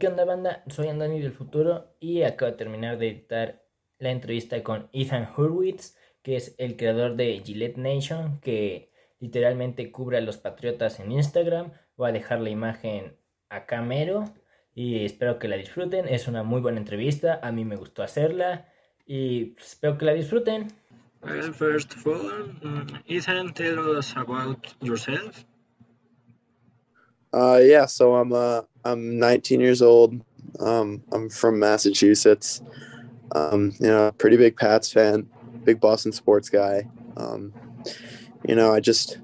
¿qué onda banda? Soy Andani del futuro y acabo de terminar de editar la entrevista con Ethan Hurwitz, que es el creador de Gillette Nation, que literalmente cubre a los patriotas en Instagram. Voy a dejar la imagen a Camero y espero que la disfruten. Es una muy buena entrevista, a mí me gustó hacerla y espero que la disfruten. Well, first of all, mm, Ethan, tell us about yourself. Uh, yeah, so I'm uh, I'm 19 years old. Um, I'm from Massachusetts. Um, you know, pretty big Pats fan, big Boston sports guy. Um, you know, I just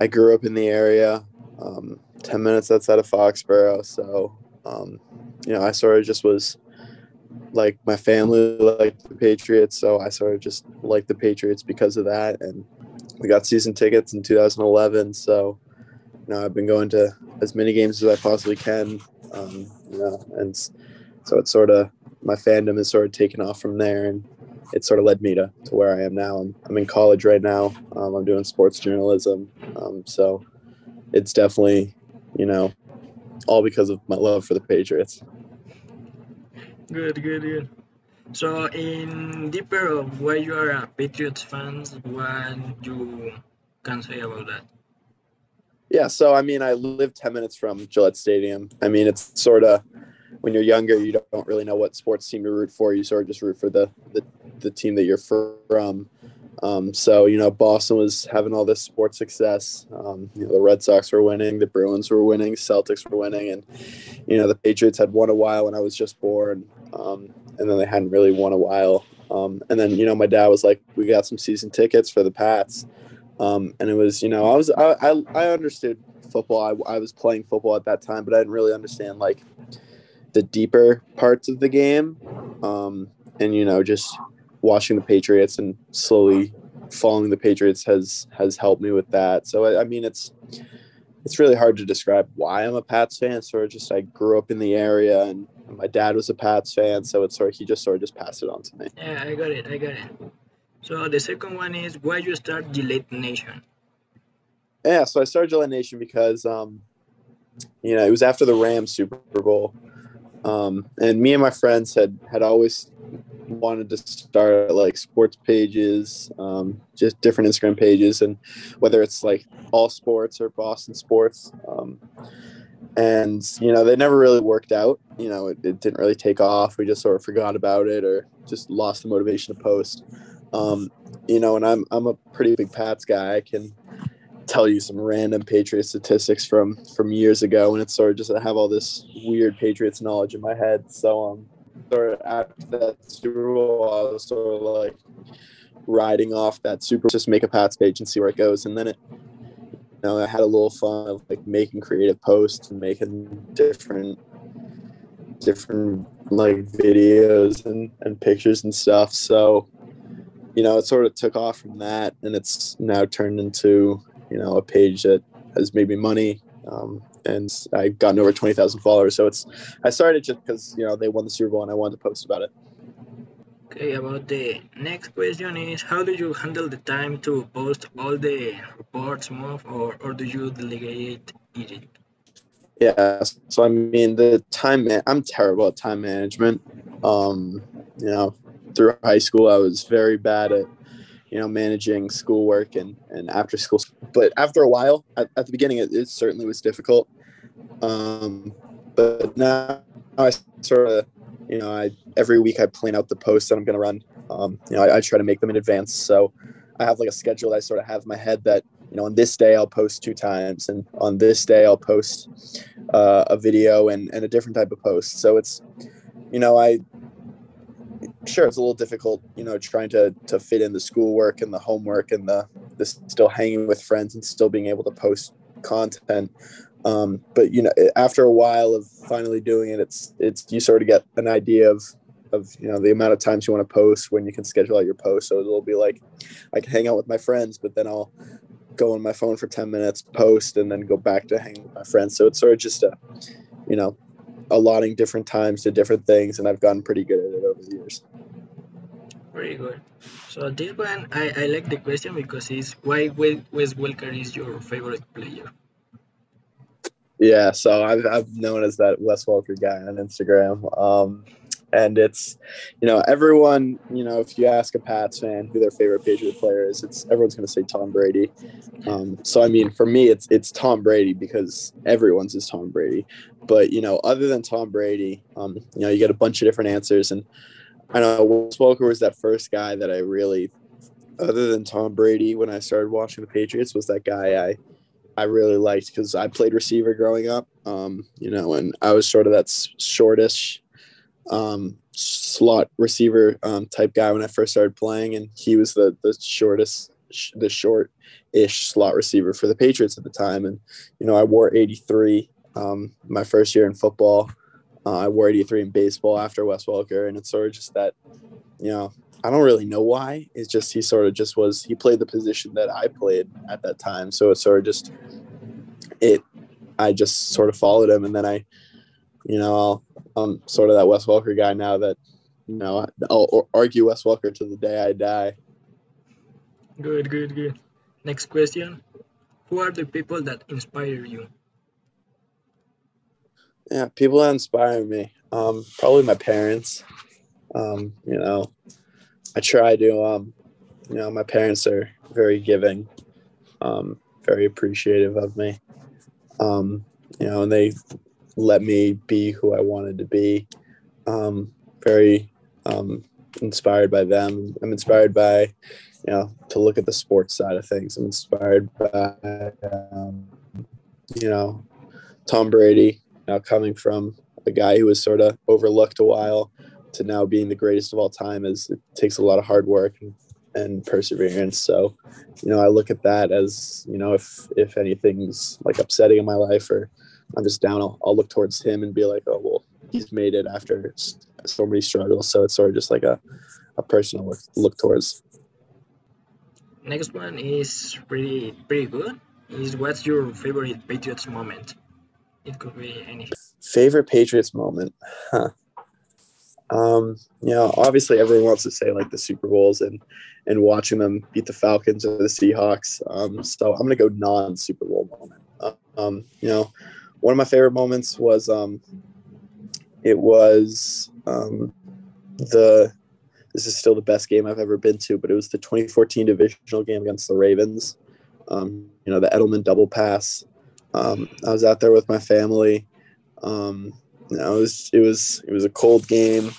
I grew up in the area, um, 10 minutes outside of Foxborough. So, um, you know, I sort of just was like my family liked the Patriots, so I sort of just liked the Patriots because of that. And we got season tickets in 2011, so you know I've been going to as many games as I possibly can. Um, you know, and so it's sort of my fandom has sort of taken off from there, and it sort of led me to, to where I am now. I'm, I'm in college right now. Um, I'm doing sports journalism, um, so it's definitely you know all because of my love for the Patriots. Good, good, good. So, in deeper of why you are a Patriots fans, what you can say about that? Yeah, so I mean, I live 10 minutes from Gillette Stadium. I mean, it's sort of when you're younger, you don't really know what sports team to root for. You sort of just root for the the, the team that you're from. Um, so you know, Boston was having all this sports success. Um, you know, the Red Sox were winning, the Bruins were winning, Celtics were winning, and you know, the Patriots had won a while when I was just born, um, and then they hadn't really won a while. Um, and then you know, my dad was like, "We got some season tickets for the Pats," um, and it was you know, I was I I, I understood football. I, I was playing football at that time, but I didn't really understand like the deeper parts of the game, um, and you know, just watching the Patriots and slowly following the Patriots has has helped me with that. So I, I, mean, it's it's really hard to describe why I'm a Pats fan. Sort of just I grew up in the area and my dad was a Pats fan, so it's sort of he just sort of just passed it on to me. Yeah, I got it. I got it. So the second one is why you start Gillette Nation. Yeah, so I started Gillette Nation because um, you know it was after the Rams Super Bowl. Um, and me and my friends had had always wanted to start like sports pages, um, just different Instagram pages, and whether it's like all sports or Boston sports. Um, and you know they never really worked out. You know it, it, didn't really take off. We just sort of forgot about it or just lost the motivation to post. Um, you know, and I'm I'm a pretty big Pats guy. I can tell you some random Patriot statistics from from years ago, and it's sort of just I have all this weird Patriots knowledge in my head. So um, sort of after that Super Bowl, I was sort of like riding off that Super, just make a Pats page and see where it goes, and then it. You know, I had a little fun of like making creative posts and making different different like videos and, and pictures and stuff. So, you know, it sort of took off from that and it's now turned into you know a page that has made me money um, and I've gotten over 20,000 followers. So it's, I started just because, you know, they won the Super Bowl and I wanted to post about it. Okay, about the next question is how do you handle the time to post all the reports, move, or, or do you delegate it? Yeah, so I mean, the time, man, I'm terrible at time management. Um, you know, through high school, I was very bad at you know, managing schoolwork and, and after school. But after a while, at, at the beginning, it, it, certainly was difficult. Um, but now I sort of, you know, I every week I plan out the posts that I'm going to run. Um, you know, I, I, try to make them in advance. So I have like a schedule that I sort of have in my head that, you know, on this day I'll post two times, and on this day I'll post uh, a video and, and a different type of post. So it's, you know, I sure it's a little difficult you know trying to to fit in the schoolwork and the homework and the still hanging with friends and still being able to post content. Um, but you know after a while of finally doing it it's it's you sort of get an idea of of you know the amount of times you want to post when you can schedule out your post. So it'll be like i can hang out with my friends but then i'll go on my phone for 10 minutes post and then go back to hang with my friends. So it's sort of just a you know allotting different times to different things and i've gotten pretty good at it over the years very good. So this one, I, I like the question because it's why Wes Welker is your favorite player. Yeah, so I've, I've known as that Wes Welker guy on Instagram. Um, and it's, you know, everyone, you know, if you ask a Pats fan who their favorite Patriot player is, it's everyone's going to say Tom Brady. Um, so I mean, for me, it's it's Tom Brady because everyone's is Tom Brady. But you know, other than Tom Brady, um, you know, you get a bunch of different answers, and I know Wes Welker was that first guy that I really, other than Tom Brady, when I started watching the Patriots, was that guy I I really liked because I played receiver growing up, um, you know, and I was sort of that shortish um, slot receiver um, type guy when I first started playing, and he was the the shortest, the short ish slot receiver for the Patriots at the time. And you know, I wore 83 um, my first year in football. Uh, I wore 83 in baseball after Wes Welker, and it's sort of just that, you know, I don't really know why. It's just he sort of just was he played the position that I played at that time, so it's sort of just it. I just sort of followed him, and then I, you know, I'll, I'm sort of that Wes Welker guy now that, you know, I'll argue Wes Welker to the day I die. Good, good, good. Next question: Who are the people that inspire you? Yeah, people that inspire me. Um, probably my parents. Um, you know, I try to. Um, you know, my parents are very giving, um, very appreciative of me. Um, you know, and they let me be who I wanted to be. Um, very um, inspired by them. I'm inspired by, you know, to look at the sports side of things. I'm inspired by, um, you know, Tom Brady now coming from a guy who was sort of overlooked a while to now being the greatest of all time is it takes a lot of hard work and, and perseverance. So, you know, I look at that as, you know, if if anything's like upsetting in my life or I'm just down, I'll, I'll look towards him and be like, oh well, he's made it after so many struggles. So it's sort of just like a, a personal look, look towards. Next one is pretty pretty good. Is what's your favorite Patriots moment? It could be anything. Favorite Patriots moment, huh? Um, you know, obviously everyone wants to say like the Super Bowls and and watching them beat the Falcons or the Seahawks. Um, so I'm gonna go non Super Bowl moment. Um, you know, one of my favorite moments was um, it was um, the this is still the best game I've ever been to, but it was the 2014 divisional game against the Ravens. Um, you know, the Edelman double pass. Um, I was out there with my family. Um, you know, it was it was it was a cold game,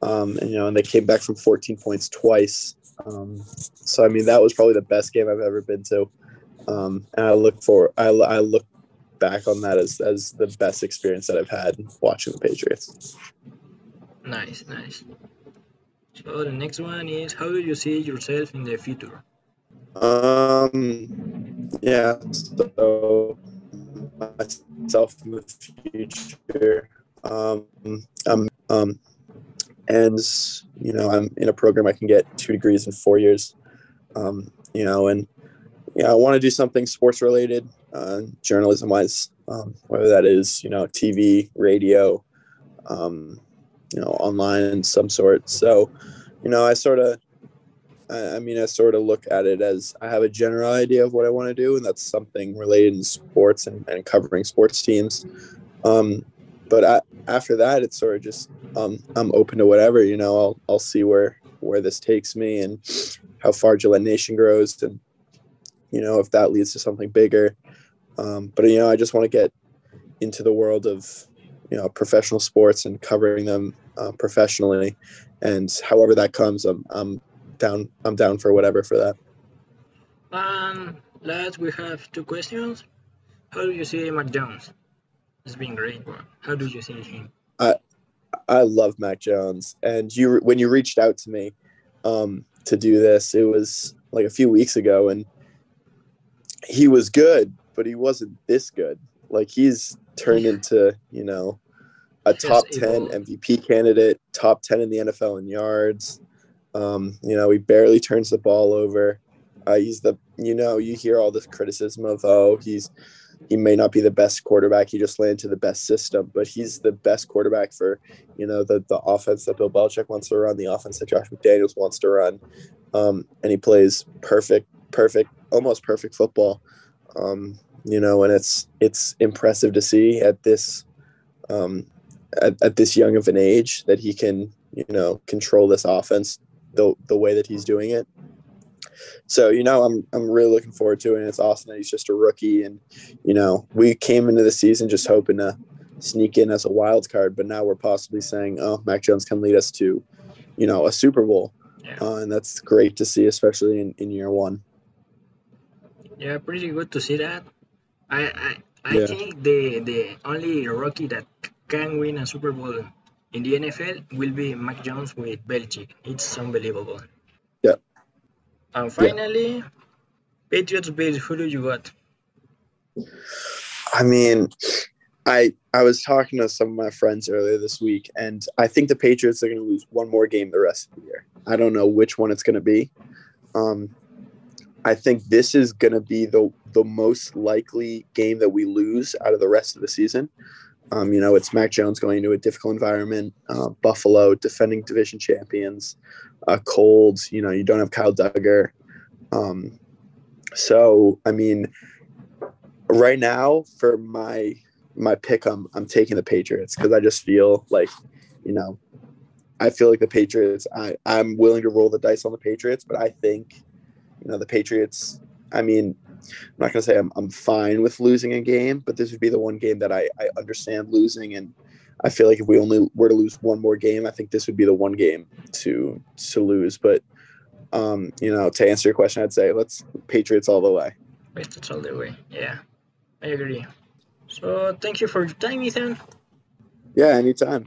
um, and you know, and they came back from 14 points twice. Um, so I mean, that was probably the best game I've ever been to, um, and I look for I, I look back on that as as the best experience that I've had watching the Patriots. Nice, nice. So the next one is how do you see yourself in the future? Um, yeah. So myself in the future. Um, um, um, and you know, I'm in a program I can get two degrees in four years. Um, you know, and yeah, I want to do something sports related, uh, journalism wise, um, whether that is you know TV, radio, um, you know, online in some sort. So, you know, I sort of I, I mean, I sort of look at it as I have a general idea of what I want to do, and that's something related in sports and, and covering sports teams. Um, but I, after that, it's sort of just um, I'm open to whatever. You know, I'll I'll see where where this takes me and how far Gillette Nation grows, and you know if that leads to something bigger. Um, but you know, I just want to get into the world of you know professional sports and covering them uh, professionally, and however that comes, I'm I'm down. I'm down for whatever for that. Um, last we have two questions. How do you see Mac Jones? It's been great, but how do you see him? I I love Mac Jones, and you when you reached out to me um, to do this, it was like a few weeks ago, and he was good, but he wasn't this good. Like he's turned into you know a top ten MVP candidate, top ten in the NFL in yards. Um, you know, he barely turns the ball over. Uh, he's the, you know, you hear all this criticism of, oh, he's, he may not be the best quarterback. He just landed to the best system, but he's the best quarterback for, you know, the, the offense that Bill Belichick wants to run, the offense that Josh McDaniels wants to run. Um, and he plays perfect, perfect, almost perfect football. Um, you know, and it's it's impressive to see at this um, at, at this young of an age that he can you know control this offense the the way that he's doing it. So you know, I'm I'm really looking forward to it. And it's awesome that he's just a rookie, and you know, we came into the season just hoping to sneak in as a wild card, but now we're possibly saying, oh, Mac Jones can lead us to, you know, a Super Bowl, uh, and that's great to see, especially in, in year one. Yeah, pretty good to see that. I I, I Yeah. think the the only rookie that can win a Super Bowl in the NFL will be Mac Jones with Belichick. It's unbelievable. Yeah. And finally, Patriots Bills. Who do you got? I mean, I I was talking to some of my friends earlier this week, and I think the Patriots are going to lose one more game the rest of the year. I don't know which one it's going to be. Um, I think this is going to be the the most likely game that we lose out of the rest of the season. Um, you know, it's Mac Jones going into a difficult environment, uh, Buffalo defending division champions, uh, cold. You know, you don't have Kyle Dugger. Um, so, I mean, right now for my my pick, I'm I'm taking the Patriots because I just feel like, you know, I feel like the Patriots. I I'm willing to roll the dice on the Patriots, but I think, know, the Patriots. I mean, I'm not gonna say I'm I'm fine with losing a game, but this would be the one game that I I understand losing, and I feel like if we only were to lose one more game, I think this would be the one game to to lose. But um, you know, to answer your question, I'd say let's Patriots all the way. Patriots all the way. Yeah, I agree. So thank you for your time, Ethan. Yeah, anytime.